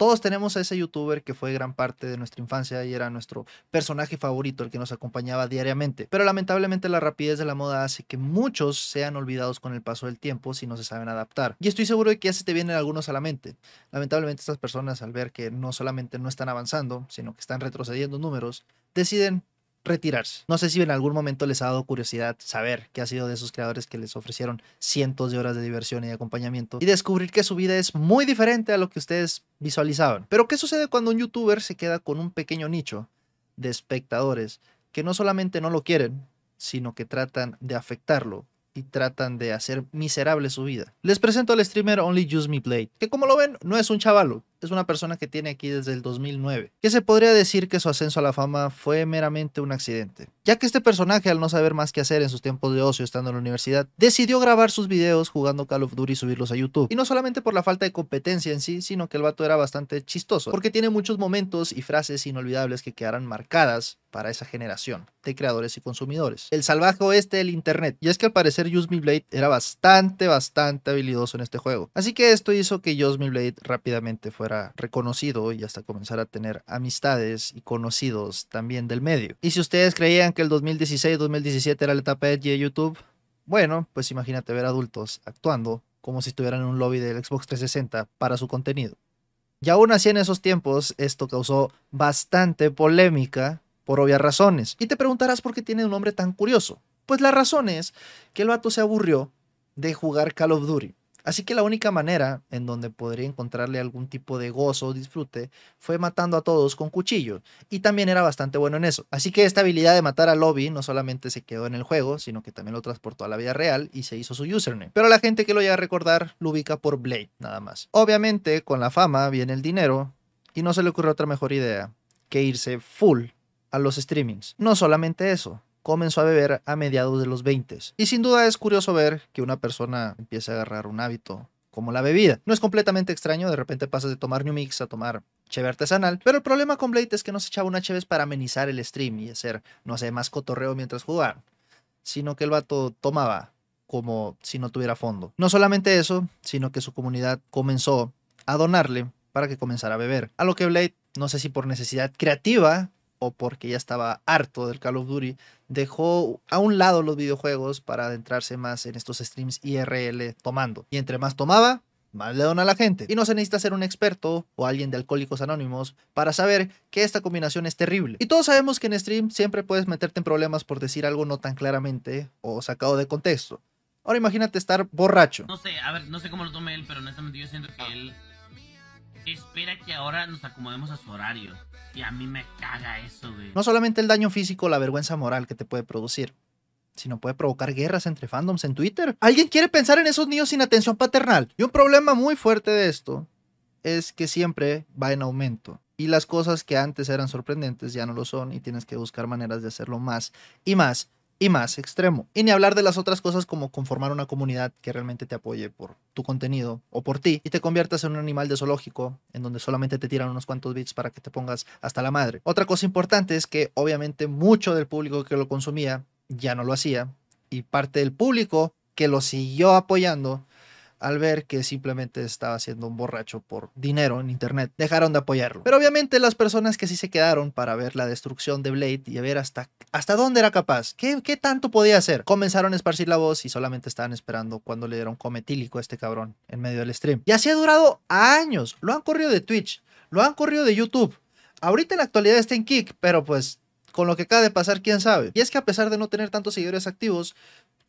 Todos tenemos a ese youtuber que fue gran parte de nuestra infancia y era nuestro personaje favorito, el que nos acompañaba diariamente. Pero lamentablemente la rapidez de la moda hace que muchos sean olvidados con el paso del tiempo si no se saben adaptar. Y estoy seguro de que ya se te vienen algunos a la mente. Lamentablemente estas personas al ver que no solamente no están avanzando, sino que están retrocediendo números, deciden retirarse. No sé si en algún momento les ha dado curiosidad saber qué ha sido de esos creadores que les ofrecieron cientos de horas de diversión y acompañamiento y descubrir que su vida es muy diferente a lo que ustedes visualizaban. Pero ¿qué sucede cuando un youtuber se queda con un pequeño nicho de espectadores que no solamente no lo quieren, sino que tratan de afectarlo y tratan de hacer miserable su vida? Les presento al streamer Only Use Me Blade, que como lo ven no es un chavalo, es una persona que tiene aquí desde el 2009, que se podría decir que su ascenso a la fama fue meramente un accidente, ya que este personaje al no saber más qué hacer en sus tiempos de ocio estando en la universidad, decidió grabar sus videos jugando Call of Duty y subirlos a YouTube. Y no solamente por la falta de competencia en sí, sino que el vato era bastante chistoso, porque tiene muchos momentos y frases inolvidables que quedarán marcadas para esa generación de creadores y consumidores. El salvaje oeste del internet. Y es que al parecer Me Blade era bastante, bastante habilidoso en este juego. Así que esto hizo que Me Blade rápidamente fuera reconocido y hasta comenzar a tener amistades y conocidos también del medio. Y si ustedes creían que el 2016-2017 era la etapa de YouTube, bueno, pues imagínate ver adultos actuando como si estuvieran en un lobby del Xbox 360 para su contenido. Y aún así en esos tiempos esto causó bastante polémica por obvias razones. Y te preguntarás por qué tiene un nombre tan curioso. Pues la razón es que el vato se aburrió de jugar Call of Duty. Así que la única manera en donde podría encontrarle algún tipo de gozo o disfrute fue matando a todos con cuchillo, y también era bastante bueno en eso. Así que esta habilidad de matar al lobby no solamente se quedó en el juego, sino que también lo transportó a la vida real y se hizo su username. Pero la gente que lo llega a recordar lo ubica por Blade, nada más. Obviamente, con la fama viene el dinero, y no se le ocurre otra mejor idea que irse full a los streamings. No solamente eso, comenzó a beber a mediados de los 20. Y sin duda es curioso ver que una persona empiece a agarrar un hábito como la bebida. No es completamente extraño, de repente pasas de tomar New Mix a tomar cheve artesanal, pero el problema con Blade es que no se echaba una cheve para amenizar el stream y hacer, no sé, más cotorreo mientras jugaban, sino que el vato tomaba como si no tuviera fondo. No solamente eso, sino que su comunidad comenzó a donarle para que comenzara a beber. A lo que Blade, no sé si por necesidad creativa o porque ya estaba harto del Call of Duty, dejó a un lado los videojuegos para adentrarse más en estos streams IRL tomando. Y entre más tomaba, más le dona a la gente. Y no se necesita ser un experto o alguien de Alcohólicos Anónimos para saber que esta combinación es terrible. Y todos sabemos que en stream siempre puedes meterte en problemas por decir algo no tan claramente o sacado de contexto. Ahora imagínate estar borracho. No sé, a ver, no sé cómo lo tome él, pero honestamente yo siento que él espera que ahora nos acomodemos a su horario. Y a mí me caga eso, güey. No solamente el daño físico, la vergüenza moral que te puede producir, sino puede provocar guerras entre fandoms en Twitter. ¿Alguien quiere pensar en esos niños sin atención paternal? Y un problema muy fuerte de esto es que siempre va en aumento. Y las cosas que antes eran sorprendentes ya no lo son y tienes que buscar maneras de hacerlo más y más y más extremo. Y ni hablar de las otras cosas como conformar una comunidad que realmente te apoye por tu contenido o por ti y te conviertas en un animal de zoológico en donde solamente te tiran unos cuantos bits para que te pongas hasta la madre. Otra cosa importante es que obviamente mucho del público que lo consumía ya no lo hacía y parte del público que lo siguió apoyando al ver que simplemente estaba siendo un borracho por dinero en internet, dejaron de apoyarlo. Pero obviamente las personas que sí se quedaron para ver la destrucción de Blade y ver hasta, hasta dónde era capaz, qué, qué tanto podía hacer, comenzaron a esparcir la voz y solamente estaban esperando cuando le dieron cometílico a este cabrón en medio del stream. Y así ha durado años. Lo han corrido de Twitch, lo han corrido de YouTube. Ahorita en la actualidad está en Kick, pero pues con lo que acaba de pasar, quién sabe. Y es que a pesar de no tener tantos seguidores activos,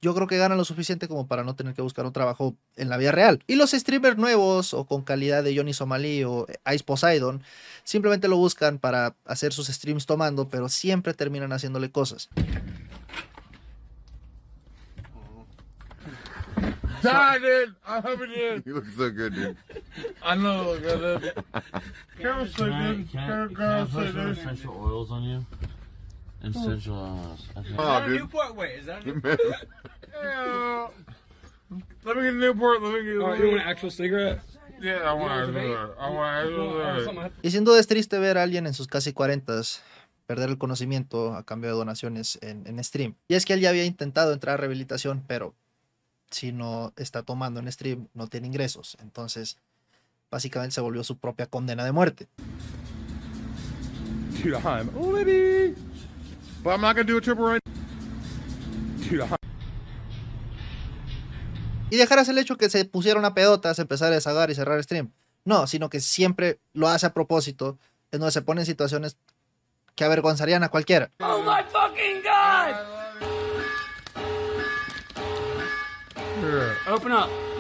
yo creo que ganan lo suficiente como para no tener que buscar un trabajo en la vida real. Y los streamers nuevos o con calidad de Johnny Somaly o Ice Poseidon simplemente lo buscan para hacer sus streams tomando, pero siempre terminan haciéndole cosas. Die, dude. I have it You look so good, dude. I know. Look so good. can I, Camera can I girl put so some good. essential oils on you? Essential oils. Okay. Oh, dude. Newport, wait, is that? Yeah. Let me get a Newport. Let me get. Oh, you want an actual cigarette? Yeah, I want a. I want to Oh, Y sin duda es triste ver a alguien en sus casi 40 perder el conocimiento a cambio de donaciones en, en stream. Y es que él ya había intentado entrar a rehabilitación, pero si no está tomando en stream, no tiene ingresos. Entonces, básicamente se volvió su propia condena de muerte. Dude, I'm. But I'm not gonna do a triple right. Dude, I'm Y dejarás el hecho que se pusiera una pedota, se empezara a deshagar y cerrar el stream. No, sino que siempre lo hace a propósito, en donde se pone en situaciones que avergonzarían a cualquiera. Oh my fucking god! Open up.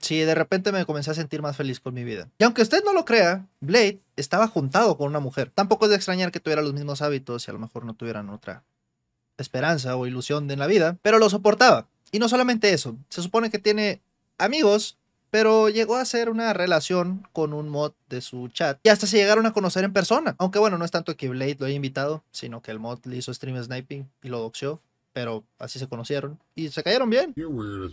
Sí, de repente me comencé a sentir más feliz con mi vida. Y aunque usted no lo crea, Blade estaba juntado con una mujer. Tampoco es de extrañar que tuviera los mismos hábitos y a lo mejor no tuvieran otra esperanza o ilusión en la vida, pero lo soportaba. Y no solamente eso, se supone que tiene amigos, pero llegó a ser una relación con un mod de su chat y hasta se llegaron a conocer en persona. Aunque bueno, no es tanto que Blade lo haya invitado, sino que el mod le hizo stream sniping y lo doxeó, pero así se conocieron y se cayeron bien. You're weird.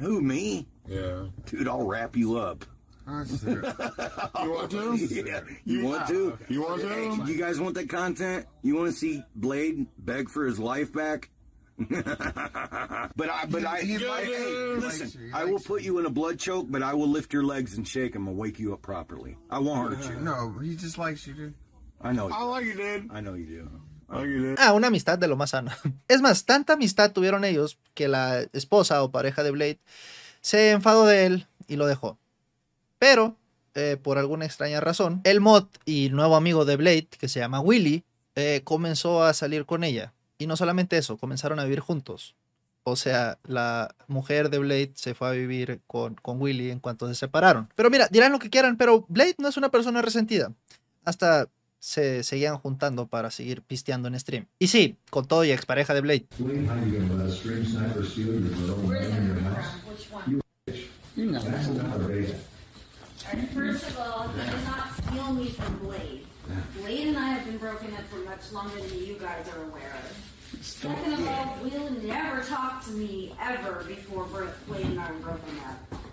Who, me? Yeah. Dude, I'll wrap you up. I see. you want to? Yeah. You want to? You want Hey, you guys want that content? You want to see Blade beg for his life back? but I, but I, He- he I- hey, listen. likes you. He I will put you in a blood choke, but I will lift your legs and shake them and wake you up properly. I won't hurt you. No, he just likes you, dude. I know. I You. like you, dude. I know you do. Ah, una amistad de lo más sana. Es más, tanta amistad tuvieron ellos que la esposa o pareja de Blade se enfadó de él y lo dejó. Pero, eh, por alguna extraña razón, el mod y nuevo amigo de Blade, que se llama Willy, eh, comenzó a salir con ella. Y no solamente eso, comenzaron a vivir juntos. O sea, la mujer de Blade se fue a vivir con, con Willy en cuanto se separaron. Pero mira, dirán lo que quieran, pero Blade no es una persona resentida. Hasta se seguían juntando para seguir pisteando en stream. Y sí, con todo y expareja de Blade. Second of all, Will never talked to me ever before Blade and I were broken up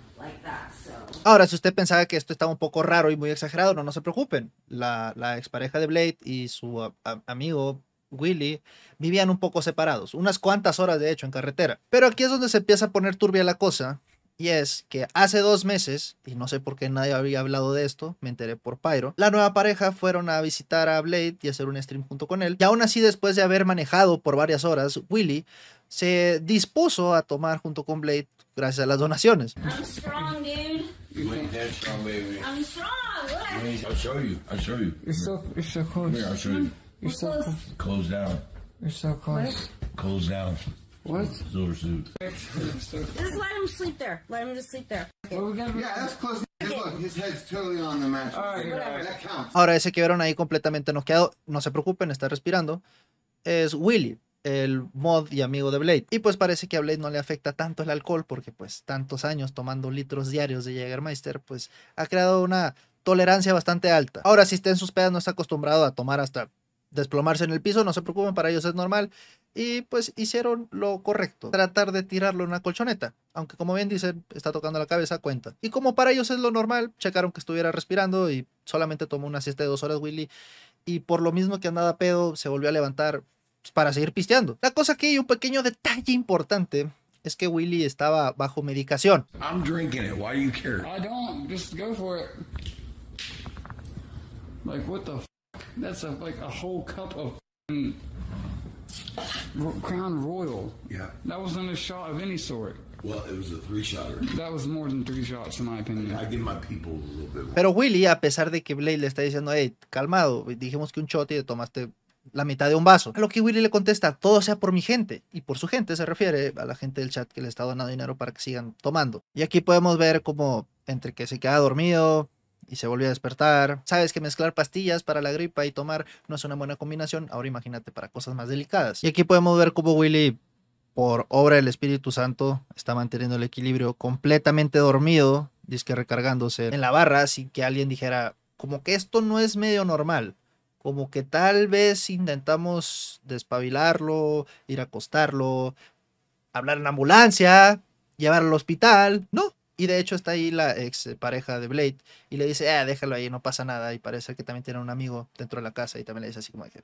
Ahora, si usted pensaba que esto estaba un poco raro y muy exagerado, no, no se preocupen. La, la expareja de Blade y su amigo Willy vivían un poco separados, unas cuantas horas de hecho en carretera. Pero aquí es donde se empieza a poner turbia la cosa. Y es que hace dos meses, y no sé por qué nadie había hablado de esto, me enteré por Pyro, la nueva pareja fueron a visitar a Blade y hacer un stream junto con él. Y aún así, después de haber manejado por varias horas, Willy se dispuso a tomar junto con Blade gracias a las donaciones. I'm strong, dude. You ain't that strong, baby. I'm strong. Look. I'll show you. I'll show you. You're so you're so close. Here, I'll show you. You're so Close. close. Close down. You're so close. Close down. What? Silver suit. Just let him sleep there. Let him just sleep there. Gonna Yeah, that's close. Hey, Look, his head's totally on the mattress. Alright, alright. That counts. Ahora ese que vieron ahí completamente noqueado, no se preocupen, está respirando, es Willy, el mod y amigo de Blade. Y pues parece que a Blade no le afecta tanto el alcohol porque pues tantos años tomando litros diarios de Jägermeister pues ha creado una tolerancia bastante alta. Ahora si está en sus pedas no está acostumbrado a tomar hasta desplomarse en el piso, no se preocupen, para ellos es normal. Y pues hicieron lo correcto, tratar de tirarlo en una colchoneta. Aunque como bien dicen, está tocando la cabeza, cuenta. Y como para ellos es lo normal, checaron que estuviera respirando y solamente tomó una siesta de dos horas Willy. Y por lo mismo que andaba pedo, se volvió a levantar pues, para seguir pisteando. La cosa que hay un pequeño detalle importante es que Willy estaba bajo medicación. I'm drinking it. Why do you care? I don't. Just go for it. Like what the? F- That's a like a whole cup of Crown Royal. Yeah. That wasn't a shot of any sort. Well, it was a three shotter. That was more than three shots, in my opinion. I give my people a little bit more. Pero Willy, a pesar de que Blade le está diciendo, hey, calmado, dijimos que un shot y te tomaste la mitad de un vaso. A lo que Willy le contesta, todo sea por mi gente. Y por su gente se refiere a la gente del chat que le está donando dinero para que sigan tomando. Y aquí podemos ver como entre que se queda dormido y se volvió a despertar. Sabes que mezclar pastillas para la gripa y tomar no es una buena combinación. Ahora imagínate para cosas más delicadas. Y aquí podemos ver cómo Willy, por obra del Espíritu Santo, está manteniendo el equilibrio completamente dormido, disque recargándose en la barra, sin que alguien dijera, como que esto no es medio normal. Como que tal vez intentamos despabilarlo, ir a acostarlo, hablar en ambulancia, llevarlo al hospital. No. Y de hecho está ahí la ex pareja de Blade y le dice, ah, déjalo ahí, no pasa nada. Y parece que también tiene un amigo dentro de la casa y también le dice así como que, "Eh,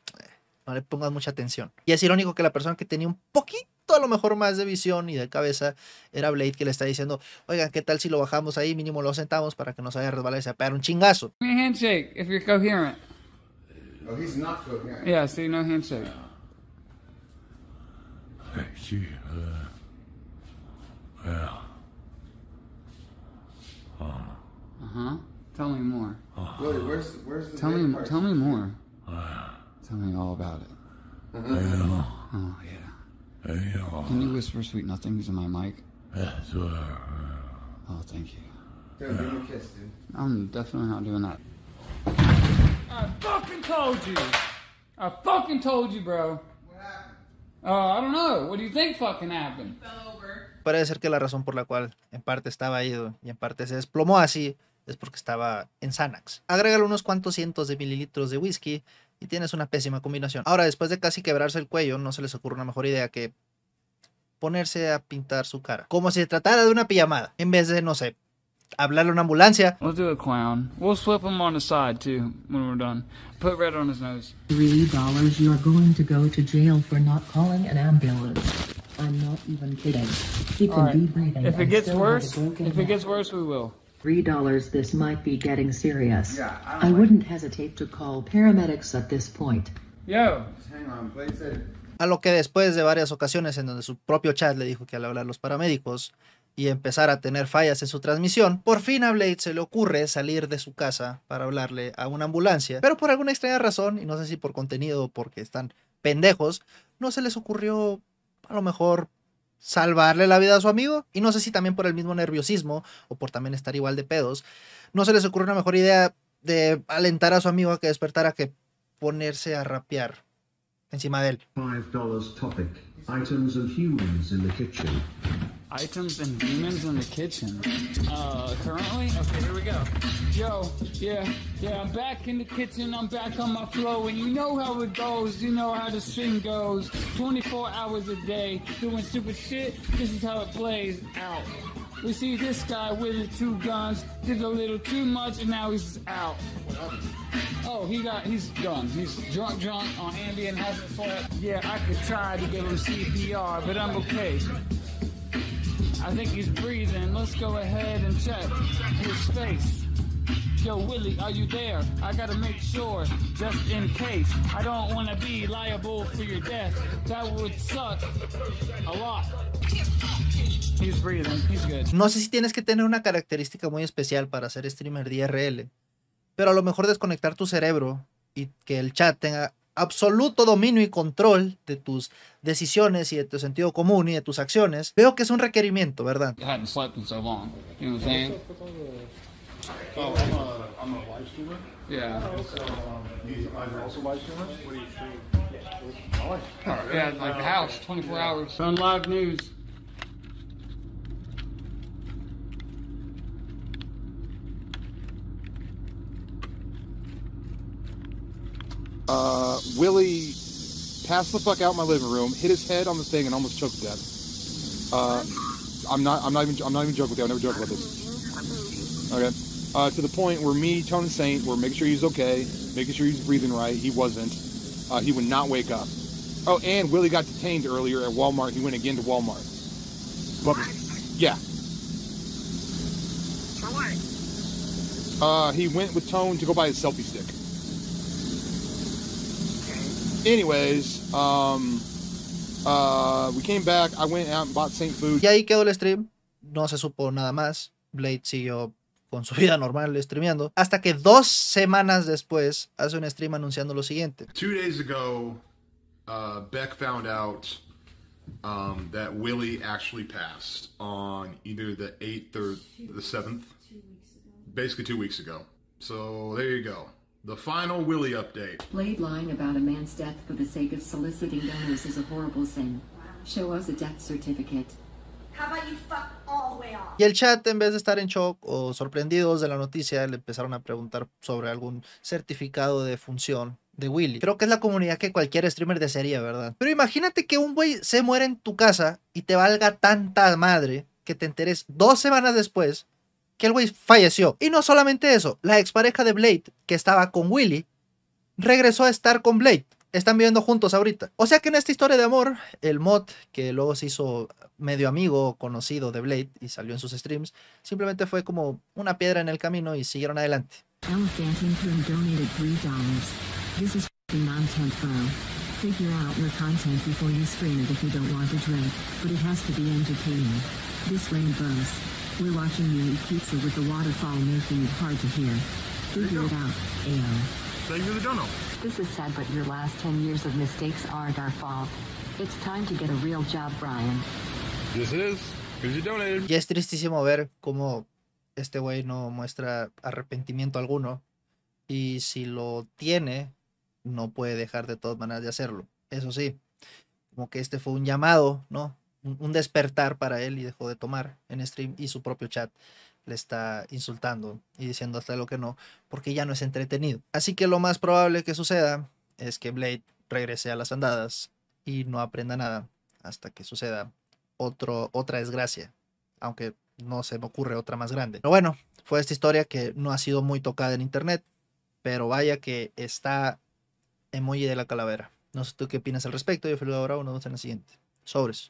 no le pongas mucha atención. Y es irónico que la persona que tenía un poquito a lo mejor más de visión y de cabeza era Blade que le está diciendo, oigan, ¿qué tal si lo bajamos ahí, mínimo lo sentamos para que no se vaya a resbalar y se pegar un chingazo? Handshake if you're coherent. Oh, he's not coherent. Yeah, see, no handshake. Hey, she, uh, well, huh. Tell me more. Willie, where's where's the Tell big me, part? tell me more. Tell me all about it. well, Oh yeah. hey, Can you whisper sweet nothings in my mic? that's, uh, Oh, thank you. Dude, give him a kiss, dude. I'm definitely not doing that. I fucking told you. I fucking told you, bro. What happened? Uh, I don't know. What do you think fucking happened? Parece ser que la razón por la cual en parte estaba ido y en parte se desplomó así es porque estaba en Xanax. Agrégale unos cuantos cientos de mililitros de whisky y tienes una pésima combinación. Ahora, después de casi quebrarse el cuello, no se les ocurre una mejor idea que ponerse a pintar su cara. Como si se tratara de una pijamada, en vez de, no sé, hablarle a una ambulancia. We'll do a clown. We'll flip him on the side too when we're done. Put red on his nose. Three dollars you're going to go to jail for not calling an ambulance. I'm not even kidding. He can right. be breathing. If it gets worse, if it gets worse, we will. Three dollars this might be getting serious. Yeah, I I like wouldn't hesitate to call paramedics at this point. Yo, Just hang on. Blade said A lo que después de varias ocasiones en donde su propio chat le dijo que al hablar los paramédicos y empezar a tener fallas en su transmisión, por fin a Blade se le ocurre salir de su casa para hablarle a una ambulancia, pero por alguna extraña razón, y no sé si por contenido o porque están pendejos, no se les ocurrió a lo mejor salvarle la vida a su amigo, y no sé si también por el mismo nerviosismo o por también estar igual de pedos, no se les ocurrió una mejor idea de alentar a su amigo a que despertara que ponerse a rapear encima de él. Five dollars topic. Items. Items and demons in the kitchen. Uh, currently? Okay, here we go. Yo, yeah, yeah, I'm back in the kitchen. I'm back on my flow. And you know how it goes. You know how the stream goes. 24 hours a day doing stupid shit. This is how it plays out. We see this guy with the two guns, did a little too much, and now he's out. Oh, he got, he's done. He's drunk, drunk on Ambien, hasn't slept. Yeah, I could try to give him CPR, but I'm okay. I think he's breathing. Let's go ahead and check his face. Yo, Willie, are you there? I gotta make sure, just in case. I don't wanna be liable for your death. That would suck a lot. He's breathing. He's good. No sé si tienes que tener una característica muy especial para ser streamer de pero a lo mejor desconectar tu cerebro y que el chat tenga absoluto dominio y control de tus decisiones y de tu sentido común y de tus acciones, veo que es un requerimiento, ¿verdad? Uh, Willie passed the fuck out in my living room, hit his head on the thing, and almost choked to death. Uh, I'm not. I'm not even. I'm not even joking with you. I never joke about this. Okay. Uh, to the point where me, Tone and Saint, were making sure he's okay, making sure he's breathing right. He wasn't. Uh, he would not wake up. Oh, and Willie got detained earlier at Walmart. He went again to Walmart. But, yeah. Uh, he went with Tone to go buy his selfie stick. Anyways, um, uh, we came back. I went out and bought Saint food. Y ahí quedó el stream, no se supo nada más, Blade siguió con su vida normal streameando, hasta que dos semanas después hace un stream anunciando lo siguiente. Two days ago, uh, Beck found out um, that Willie actually passed on either the 8th or the 7th. Basically, two weeks ago. So there you go. The final Willie update. Blade lying about a man's death for the sake of soliciting donors is a horrible sin. Show us a death certificate. How about you fuck all the way off? Y el chat, en vez de estar en shock o sorprendidos de la noticia, le empezaron a preguntar sobre algún certificado de función de Willy. Creo que es la comunidad que cualquier streamer desearía, ¿verdad? Pero imagínate que un güey se muere en tu casa y te valga tanta madre que te enteres dos semanas después que el güey falleció. Y no solamente eso, la expareja de Blade, que estaba con Willy, regresó a estar con Blade. están viviendo juntos ahorita. O sea que en esta historia de amor, el mod, que luego se hizo medio amigo conocido de Blade y salió en sus streams, simplemente fue como una piedra en el camino y siguieron adelante. Elephanting Prim donated $3. This is f***ing content, bro. Figure out your. We're watching you eat pizza with the waterfall making it hard to hear. Figure it out, AO. Thank you for the dono. This is sad, but your last 10 years of mistakes aren't our fault. It's time to get a real job, Brian. Yes, it is. Because you donated. Y es tristísimo ver cómo este güey no muestra arrepentimiento alguno. Y si lo tiene, no puede dejar de todas maneras de hacerlo. Eso sí, como que este fue un llamado, ¿no? Un, despertar para él y dejó de tomar en stream y su propio chat le está insultando y diciendo hasta lo que no, porque ya no es entretenido. Así que lo más probable que suceda es que Blade regrese a las andadas y no aprenda nada hasta que suceda otro, otra desgracia, aunque no se me ocurre otra más grande. Pero bueno, fue esta historia que no ha sido muy tocada en internet, pero vaya que está emoji de la calavera. No sé tú qué opinas al respecto. Yo fui Laura, nos vemos en la siguiente. Sobres.